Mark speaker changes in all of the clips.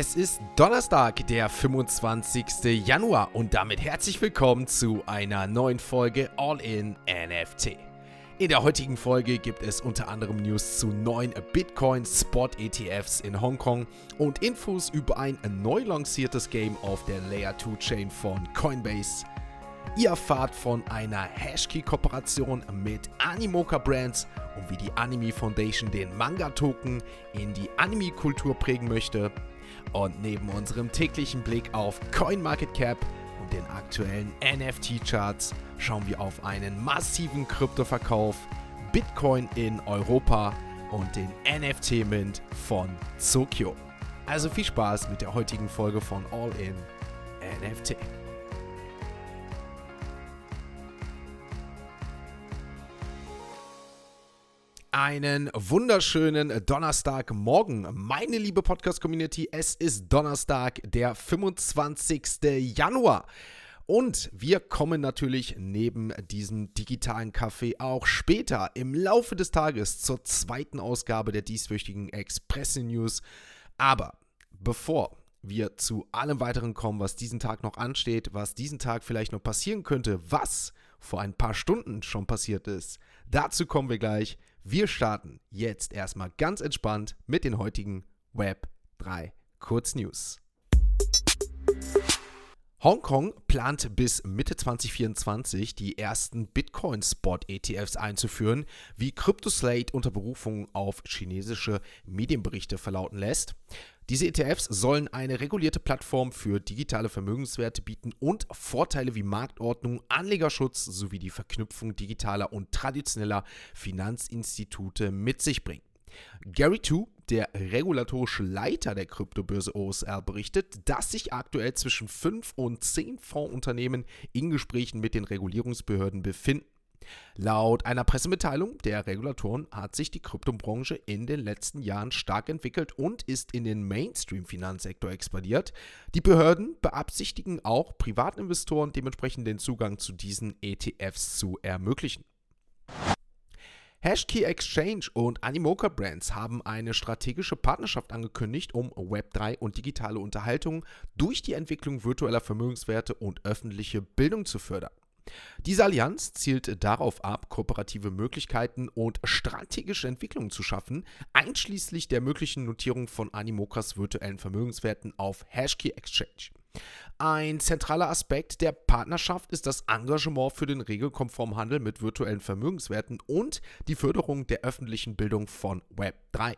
Speaker 1: Es ist Donnerstag, der 25. Januar und damit herzlich willkommen zu einer neuen Folge All in NFT. In der heutigen Folge gibt es unter anderem News zu neuen Bitcoin Spot ETFs in Hongkong und Infos über ein neu lanciertes Game auf der Layer 2 Chain von Coinbase. Ihr erfahrt von einer Hashkey-Kooperation mit Animoca Brands und wie die Anime Foundation den Manga-Token in die Anime-Kultur prägen möchte. Und neben unserem täglichen Blick auf CoinMarketCap und den aktuellen NFT-Charts schauen wir auf einen massiven Kryptoverkauf, Bitcoin in Europa und den NFT-Mint von Tokyo. Also viel Spaß mit der heutigen Folge von All in NFT. Einen wunderschönen Donnerstagmorgen, meine liebe Podcast-Community. Es ist Donnerstag, der 25. Januar. Und wir kommen natürlich neben diesem digitalen Kaffee auch später im Laufe des Tages zur zweiten Ausgabe der dieswöchigen Express News. Aber bevor wir zu allem weiteren kommen, was diesen Tag noch ansteht, was diesen Tag vielleicht noch passieren könnte, was vor ein paar Stunden schon passiert ist, dazu kommen wir gleich. Wir starten jetzt erstmal ganz entspannt mit den heutigen Web 3 Kurznews. Hongkong plant bis Mitte 2024 die ersten Bitcoin-Spot-ETFs einzuführen, wie CryptoSlate unter Berufung auf chinesische Medienberichte verlauten lässt. Diese ETFs sollen eine regulierte Plattform für digitale Vermögenswerte bieten und Vorteile wie Marktordnung, Anlegerschutz sowie die Verknüpfung digitaler und traditioneller Finanzinstitute mit sich bringen. Gary Tu, der regulatorische Leiter der Kryptobörse OSR, berichtet, dass sich aktuell zwischen 5 und 10 Fondsunternehmen in Gesprächen mit den Regulierungsbehörden befinden. Laut einer Pressemitteilung der Regulatoren hat sich die Kryptobranche in den letzten Jahren stark entwickelt und ist in den Mainstream-Finanzsektor expandiert. Die Behörden beabsichtigen auch Privatinvestoren dementsprechend den Zugang zu diesen ETFs zu ermöglichen. Hashkey Exchange und Animoca Brands haben eine strategische Partnerschaft angekündigt, um Web3 und digitale Unterhaltung durch die Entwicklung virtueller Vermögenswerte und öffentliche Bildung zu fördern. Diese Allianz zielt darauf ab, kooperative Möglichkeiten und strategische Entwicklungen zu schaffen, einschließlich der möglichen Notierung von Animokas virtuellen Vermögenswerten auf Hashkey Exchange. Ein zentraler Aspekt der Partnerschaft ist das Engagement für den regelkonformen Handel mit virtuellen Vermögenswerten und die Förderung der öffentlichen Bildung von Web3.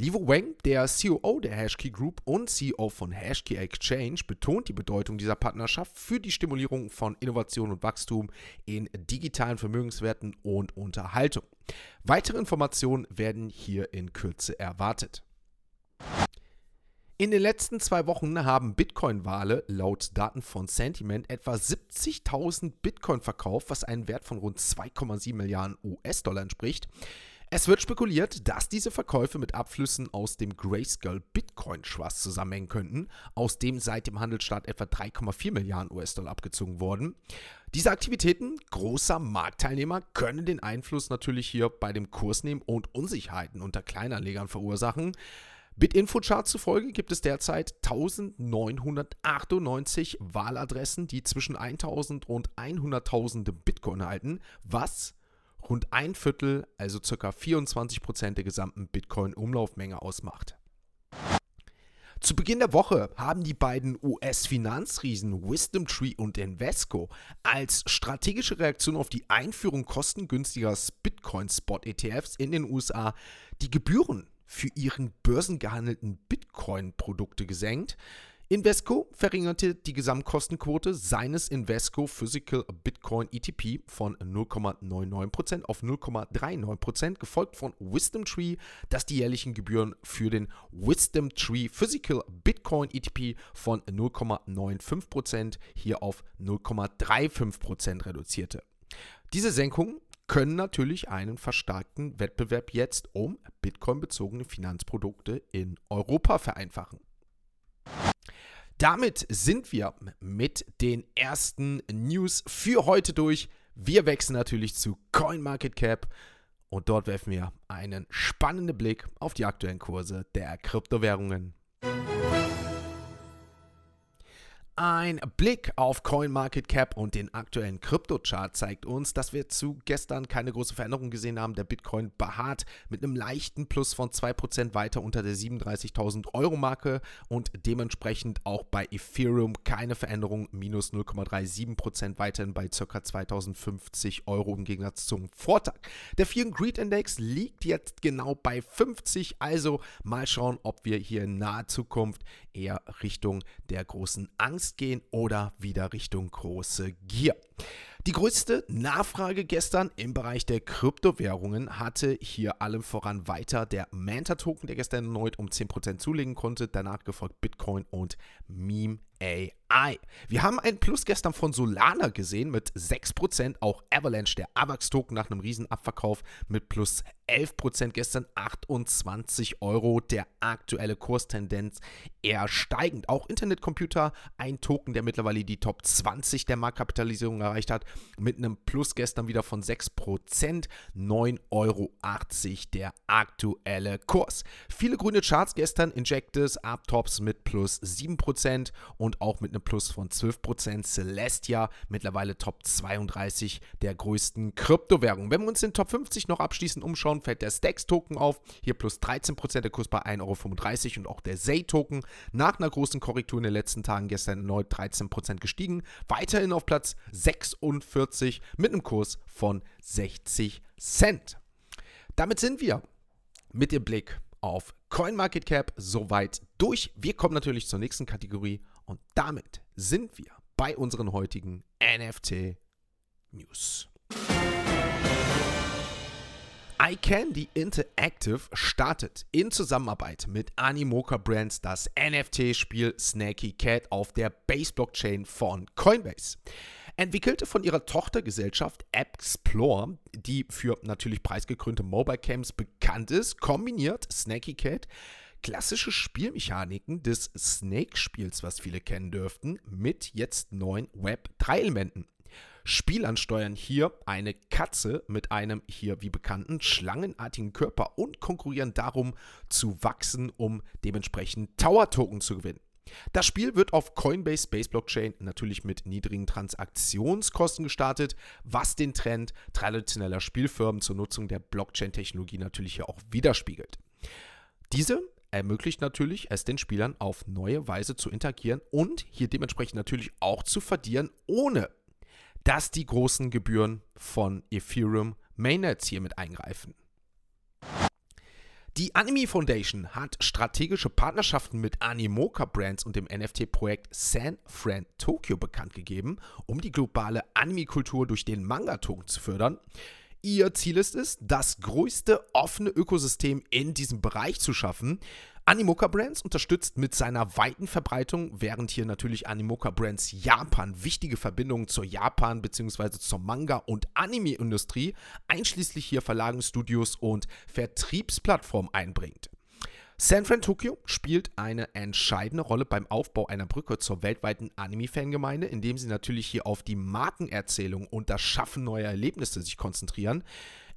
Speaker 1: Livo Wang, der COO der Hashkey Group und CEO von Hashkey Exchange, betont die Bedeutung dieser Partnerschaft für die Stimulierung von Innovation und Wachstum in digitalen Vermögenswerten und Unterhaltung. Weitere Informationen werden hier in Kürze erwartet. In den letzten zwei Wochen haben Bitcoin-Wale laut Daten von Sentiment etwa 70.000 Bitcoin verkauft, was einen Wert von rund 2,7 Milliarden US-Dollar entspricht. Es wird spekuliert, dass diese Verkäufe mit Abflüssen aus dem Grayscale Bitcoin Trust zusammenhängen könnten, aus dem seit dem Handelsstart etwa 3,4 Milliarden US-Dollar abgezogen wurden. Diese Aktivitäten großer Marktteilnehmer können den Einfluss natürlich hier bei dem Kurs nehmen und Unsicherheiten unter Kleinanlegern verursachen. BitInfochart zufolge gibt es derzeit 1998 Wahladressen, die zwischen 1000 und 100.000 Bitcoin halten, was rund ein Viertel, also ca. 24% der gesamten Bitcoin-Umlaufmenge ausmacht. Zu Beginn der Woche haben die beiden US-Finanzriesen Wisdom Tree und Invesco als strategische Reaktion auf die Einführung kostengünstiger Bitcoin-Spot-ETFs in den USA die Gebühren für ihren börsengehandelten Bitcoin-Produkte gesenkt. Invesco verringerte die Gesamtkostenquote seines Invesco Physical Bitcoin ETP von 0,99% auf 0,39%, gefolgt von Wisdom Tree, das die jährlichen Gebühren für den Wisdom Tree Physical Bitcoin ETP von 0,95% hier auf 0,35% reduzierte. Diese Senkung können natürlich einen verstärkten Wettbewerb jetzt um Bitcoin-bezogene Finanzprodukte in Europa vereinfachen. Damit sind wir mit den ersten News für heute durch. Wir wechseln natürlich zu CoinMarketCap und dort werfen wir einen spannenden Blick auf die aktuellen Kurse der Kryptowährungen. Musik Ein Blick auf CoinMarketCap und den aktuellen Kryptochart zeigt uns, dass wir zu gestern keine große Veränderung gesehen haben. Der Bitcoin beharrt mit einem leichten Plus von 2% weiter unter der 37.000 Euro Marke und dementsprechend auch bei Ethereum keine Veränderung, minus 0,37% weiterhin bei ca. 2050 Euro im Gegensatz zum Vortag. Der Fear Greed Index liegt jetzt genau bei 50, also mal schauen, ob wir hier in naher Zukunft eher Richtung der großen Angst gehen oder wieder Richtung große Gier. Die größte Nachfrage gestern im Bereich der Kryptowährungen hatte hier allem voran weiter der Manta-Token, der gestern erneut um 10% zulegen konnte, danach gefolgt Bitcoin und Meme AI. Wir haben einen Plus gestern von Solana gesehen mit 6%, auch Avalanche, der AVAX-Token nach einem Riesenabverkauf mit plus 11% gestern 28 Euro. Der aktuelle Kurstendenz eher steigend. Auch Internetcomputer, ein Token, der mittlerweile die Top 20 der Marktkapitalisierung erreicht hat, mit einem Plus gestern wieder von 6%, 9,80 Euro der aktuelle Kurs. Viele grüne Charts gestern, Injectus, Uptops mit plus 7% und auch mit einem Plus von 12%. Celestia mittlerweile Top 32 der größten Kryptowährungen. Wenn wir uns den Top 50 noch abschließend umschauen, fällt der Stacks-Token auf. Hier plus 13%, der Kurs bei 1,35 Euro und auch der Zay-Token nach einer großen Korrektur in den letzten Tagen gestern erneut 13% gestiegen. Weiterhin auf Platz 46 mit einem Kurs von 60 Cent. Damit sind wir mit dem Blick auf CoinMarketCap soweit durch. Wir kommen natürlich zur nächsten Kategorie und damit sind wir bei unseren heutigen NFT News. iCandy Interactive startet in Zusammenarbeit mit Animoca Brands das NFT-Spiel Snaky Cat auf der Base-Blockchain von Coinbase. Entwickelte von ihrer Tochtergesellschaft Explore, die für natürlich preisgekrönte Mobile Games bekannt ist, kombiniert Snaky Cat klassische Spielmechaniken des Snake-Spiels, was viele kennen dürften, mit jetzt neuen Web-3-Elementen. Spielern steuern hier eine Katze mit einem hier wie bekannten schlangenartigen Körper und konkurrieren darum zu wachsen, um dementsprechend Tower-Token zu gewinnen. Das Spiel wird auf Coinbase Base Blockchain natürlich mit niedrigen Transaktionskosten gestartet, was den Trend traditioneller Spielfirmen zur Nutzung der Blockchain-Technologie natürlich hier auch widerspiegelt. Diese ermöglicht natürlich es den Spielern auf neue Weise zu interagieren und hier dementsprechend natürlich auch zu verdienen, ohne dass die großen Gebühren von Ethereum Mainnets hier mit eingreifen. Die Anime Foundation hat strategische Partnerschaften mit Animoca Brands und dem NFT-Projekt San Fran Tokyo bekannt gegeben, um die globale Anime-Kultur durch den Manga-Token zu fördern. Ihr Ziel ist es, das größte offene Ökosystem in diesem Bereich zu schaffen. Animoca Brands unterstützt mit seiner weiten Verbreitung, während hier natürlich Animoca Brands Japan wichtige Verbindungen zur Japan- bzw. zur Manga- und Anime-Industrie, einschließlich hier Verlagen, Studios und Vertriebsplattformen einbringt. San Fran Tokyo spielt eine entscheidende Rolle beim Aufbau einer Brücke zur weltweiten Anime-Fangemeinde, indem sie natürlich hier auf die Markenerzählung und das Schaffen neuer Erlebnisse sich konzentrieren.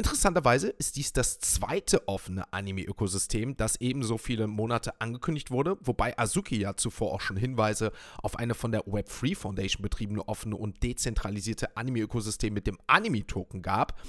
Speaker 1: Interessanterweise ist dies das zweite offene Anime-Ökosystem, das ebenso viele Monate angekündigt wurde, wobei Azuki ja zuvor auch schon Hinweise auf eine von der Web3 Foundation betriebene offene und dezentralisierte Anime-Ökosystem mit dem Anime-Token gab.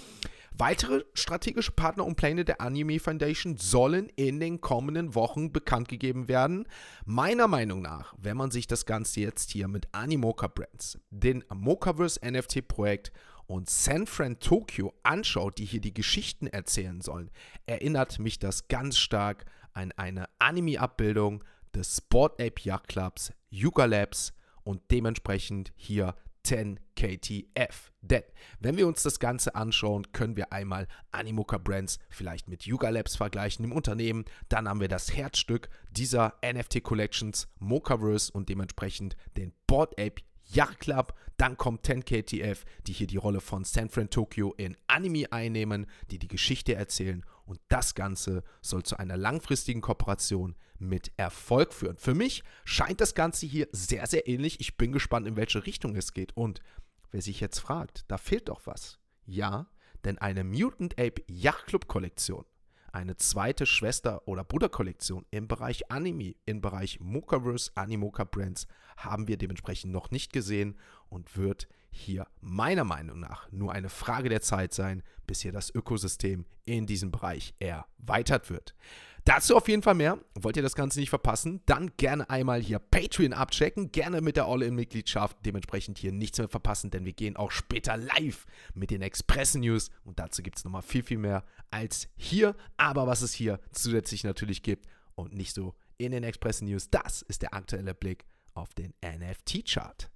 Speaker 1: Weitere strategische Partner und Pläne der Anime Foundation sollen in den kommenden Wochen bekannt gegeben werden. Meiner Meinung nach, wenn man sich das Ganze jetzt hier mit Animoca Brands, den Mocaverse NFT Projekt und San Fran Tokyo anschaut, die hier die Geschichten erzählen sollen, erinnert mich das ganz stark an eine Anime-Abbildung des Sport Ape Yacht Clubs, Yuga Labs und dementsprechend hier 10 KTF. Denn wenn wir uns das Ganze anschauen, können wir einmal Animoca Brands vielleicht mit Yuga Labs vergleichen im Unternehmen. Dann haben wir das Herzstück dieser NFT Collections, Mocaverse und dementsprechend den Board Ape Yacht Club. Dann kommt 10KTF, die hier die Rolle von San Fran Tokyo in Anime einnehmen, die die Geschichte erzählen. Und das Ganze soll zu einer langfristigen Kooperation mit Erfolg führen. Für mich scheint das Ganze hier sehr, sehr ähnlich. Ich bin gespannt, in welche Richtung es geht. Und wer sich jetzt fragt, da fehlt doch was. Ja, denn eine Mutant Ape Yacht Club Kollektion eine zweite Schwester- oder Bruderkollektion im Bereich Anime, im Bereich Mokaverse, Animoka Brands haben wir dementsprechend noch nicht gesehen und wird hier meiner Meinung nach nur eine Frage der Zeit sein, bis hier das Ökosystem in diesem Bereich erweitert wird. Dazu auf jeden Fall mehr. Wollt ihr das Ganze nicht verpassen? Dann gerne einmal hier Patreon abchecken. Gerne mit der All-In-Mitgliedschaft. Dementsprechend hier nichts mehr verpassen, denn wir gehen auch später live mit den Express-News. Und dazu gibt es nochmal viel, viel mehr als hier. Aber was es hier zusätzlich natürlich gibt und nicht so in den Express-News, das ist der aktuelle Blick auf den NFT-Chart.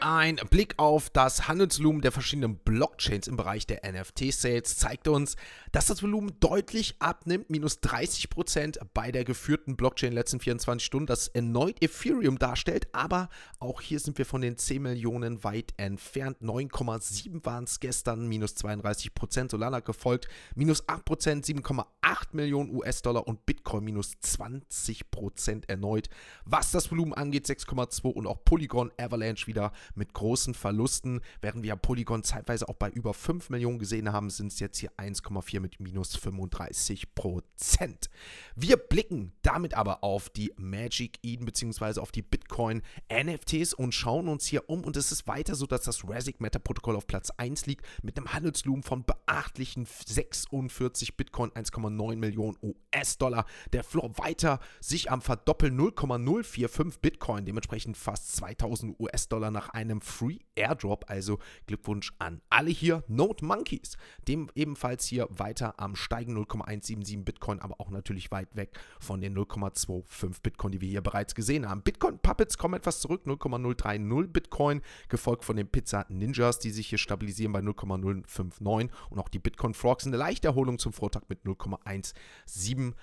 Speaker 1: Ein Blick auf das Handelsvolumen der verschiedenen Blockchains im Bereich der NFT-Sales zeigt uns, dass das Volumen deutlich abnimmt, minus 30% bei der geführten Blockchain in den letzten 24 Stunden, das erneut Ethereum darstellt, aber auch hier sind wir von den 10 Millionen weit entfernt. 9,7 waren es gestern, minus 32%, Solana gefolgt, minus 8%, 7,8 Millionen US-Dollar und Bitcoin minus 20% erneut. Was das Volumen angeht, 6,2 und auch Polygon Avalanche wieder mit großen Verlusten. Während wir Polygon zeitweise auch bei über 5 Millionen gesehen haben, sind es jetzt hier 1,4 mit minus 35 Prozent. Wir blicken damit aber auf die Magic Eden bzw. auf die Bitcoin NFTs und schauen uns hier um. Und es ist weiter so, dass das Rasic Meta Protokoll auf Platz 1 liegt mit einem Handelsvolumen von beachtlichen 46 Bitcoin, 1,9 Millionen US-Dollar. Der Floor weiter sich am Verdoppeln 0,045 Bitcoin, dementsprechend fast 2000 US-Dollar nach einem Free Airdrop. Also Glückwunsch an alle hier. Note Monkeys, dem ebenfalls hier weiter am Steigen 0,177 Bitcoin, aber auch natürlich weit weg von den 0,25 Bitcoin, die wir hier bereits gesehen haben. Bitcoin Puppets kommen etwas zurück, 0,030 Bitcoin, gefolgt von den Pizza Ninjas, die sich hier stabilisieren bei 0,059 und auch die Bitcoin Frogs eine leichte Erholung zum Vortag mit 0,170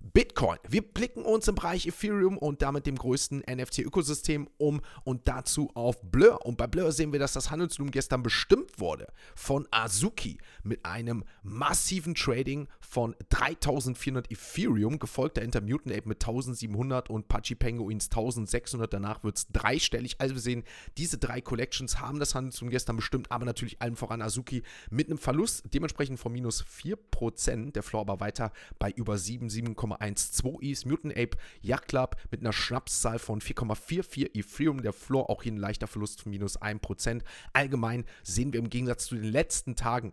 Speaker 1: Bitcoin. Wir blicken uns im Bereich Ethereum und damit dem größten NFT-Ökosystem um und dazu auf auf Blur. Und bei Blur sehen wir, dass das Handelsvolumen gestern bestimmt wurde von Azuki mit einem massiven Trading von 3400 Ethereum, gefolgt der Intermutant Ape mit 1700 und Pachi Penguins 1600. Danach wird es dreistellig. Also wir sehen, diese drei Collections haben das Handelsvolumen gestern bestimmt, aber natürlich allen voran Azuki mit einem Verlust, dementsprechend von minus 4%. Der Floor aber weiter bei über 7, 7,12 Is. Mutant Ape Yacht Club mit einer Schnapszahl von 4,44 Ethereum. Der Floor auch hier ein leichter Verlust von minus 1%. Allgemein sehen wir im Gegensatz zu den letzten Tagen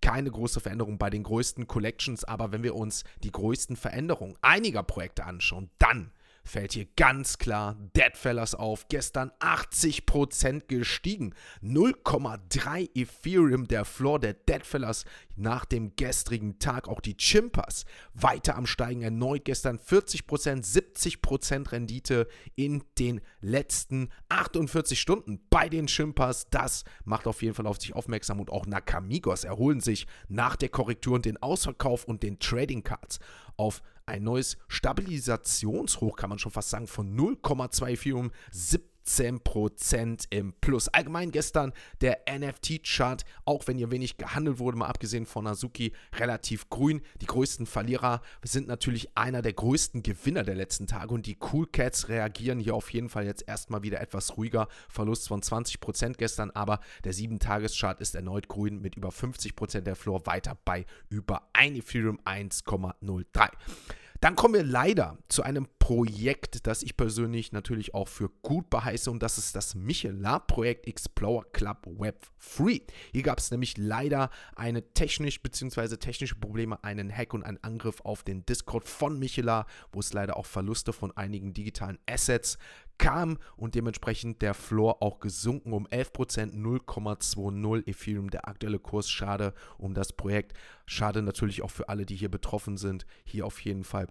Speaker 1: keine große Veränderung bei den größten Collections, aber wenn wir uns die größten Veränderungen einiger Projekte anschauen, dann fällt hier ganz klar Deadfellas auf. Gestern 80% gestiegen. 0,3 Ethereum der Floor der Deadfellas nach dem gestrigen Tag. Auch die Chimpers weiter am Steigen. Erneut gestern 40%, 70% Rendite in den letzten 48 Stunden bei den Chimpers. Das macht auf jeden Fall auf sich aufmerksam und auch Nakamigos erholen sich nach der Korrektur und den Ausverkauf und den Trading Cards auf ein neues Stabilisationshoch, kann man schon fast sagen, von 0,24 um 17% im Plus. Allgemein gestern der NFT-Chart, auch wenn hier wenig gehandelt wurde, mal abgesehen von Azuki, relativ grün. Die größten Verlierer sind natürlich einer der größten Gewinner der letzten Tage und die Cool Cats reagieren hier auf jeden Fall jetzt erstmal wieder etwas ruhiger. Verlust von 20% gestern, aber der 7-Tages-Chart ist erneut grün mit über 50% der Floor weiter bei über 1 Ethereum 1,03. Dann kommen wir leider zu einem Projekt, das ich persönlich natürlich auch für gut beheiße und das ist das Michelin-Projekt Explorer Club Web Free. Hier gab es nämlich leider eine technisch bzw. technische Probleme, einen Hack und einen Angriff auf den Discord von Michelin, wo es leider auch Verluste von einigen digitalen Assets kam und dementsprechend der Floor auch gesunken um 11%, 0,20 Ethereum, der aktuelle Kurs. Schade um das Projekt. Schade natürlich auch für alle, die hier betroffen sind. Hier auf jeden Fall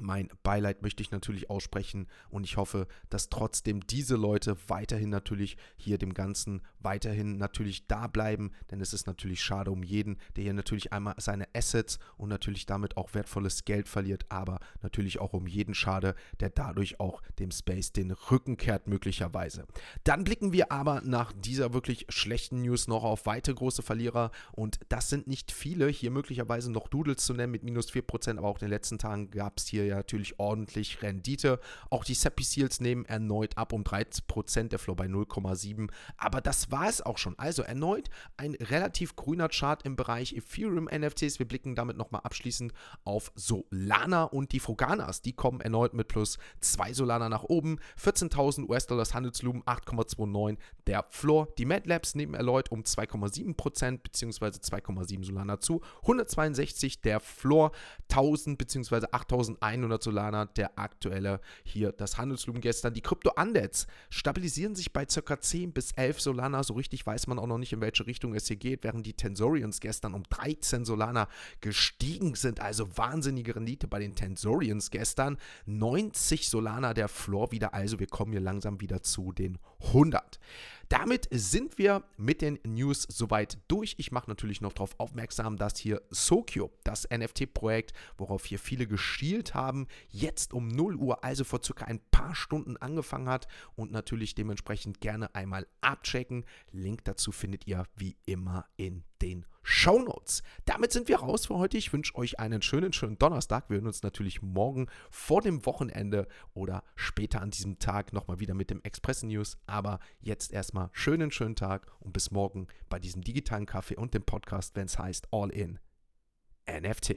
Speaker 1: mein Beileid möchte ich natürlich aussprechen und ich hoffe, dass trotzdem diese Leute weiterhin natürlich hier dem Ganzen weiterhin natürlich da bleiben, denn es ist natürlich schade um jeden, der hier natürlich einmal seine Assets und natürlich damit auch wertvolles Geld verliert, aber natürlich auch um jeden schade, der dadurch auch dem Space den Rücken kehrt möglicherweise. Dann blicken wir aber nach dieser wirklich schlechten News noch auf weitere große Verlierer und das sind nicht viele, hier möglicherweise noch Doodles zu nennen mit minus 4%, aber auch in den letzten Tagen gab es hier ja natürlich ordentlich Rendite. Auch die Seppi Seals nehmen erneut ab um 13%, der Floor bei 0,7. Aber das war es auch schon. Also erneut ein relativ grüner Chart im Bereich Ethereum NFTs. Wir blicken damit nochmal abschließend auf Solana und die Froganas. Die kommen erneut mit plus 2 Solana nach oben. 14.000 US-Dollars Handelslumen, 8,29 der Floor. Die Mad Labs nehmen erneut um 2,7% bzw. 2,7 Solana zu. 162 der Floor, 1000 bzw. 8100 Solana der aktuelle hier das Handelslumen gestern. Die Krypto Undeads stabilisieren sich bei ca. 10 bis 11 Solana. So richtig weiß man auch noch nicht, in welche Richtung es hier geht, während die Tensorians gestern um 13 Solana gestiegen sind. Also wahnsinnige Rendite bei den Tensorians gestern. 90 Solana der Floor wieder. Also wir kommen hier langsam wieder zu den 100. Damit sind wir mit den News soweit durch. Ich mache natürlich noch darauf aufmerksam, dass hier Sokyo, das NFT-Projekt, worauf hier viele geschielt haben, jetzt um 0 Uhr, also vor circa ein paar Stunden angefangen hat und natürlich dementsprechend gerne einmal abchecken. Link dazu findet ihr wie immer in den Shownotes. Damit sind wir raus für heute. Ich wünsche euch einen schönen, schönen Donnerstag. Wir hören uns natürlich morgen vor dem Wochenende oder später an diesem Tag nochmal wieder mit dem Express News. Aber jetzt erstmal schönen, schönen Tag und bis morgen bei diesem digitalen Kaffee und dem Podcast, wenn es heißt All in NFT.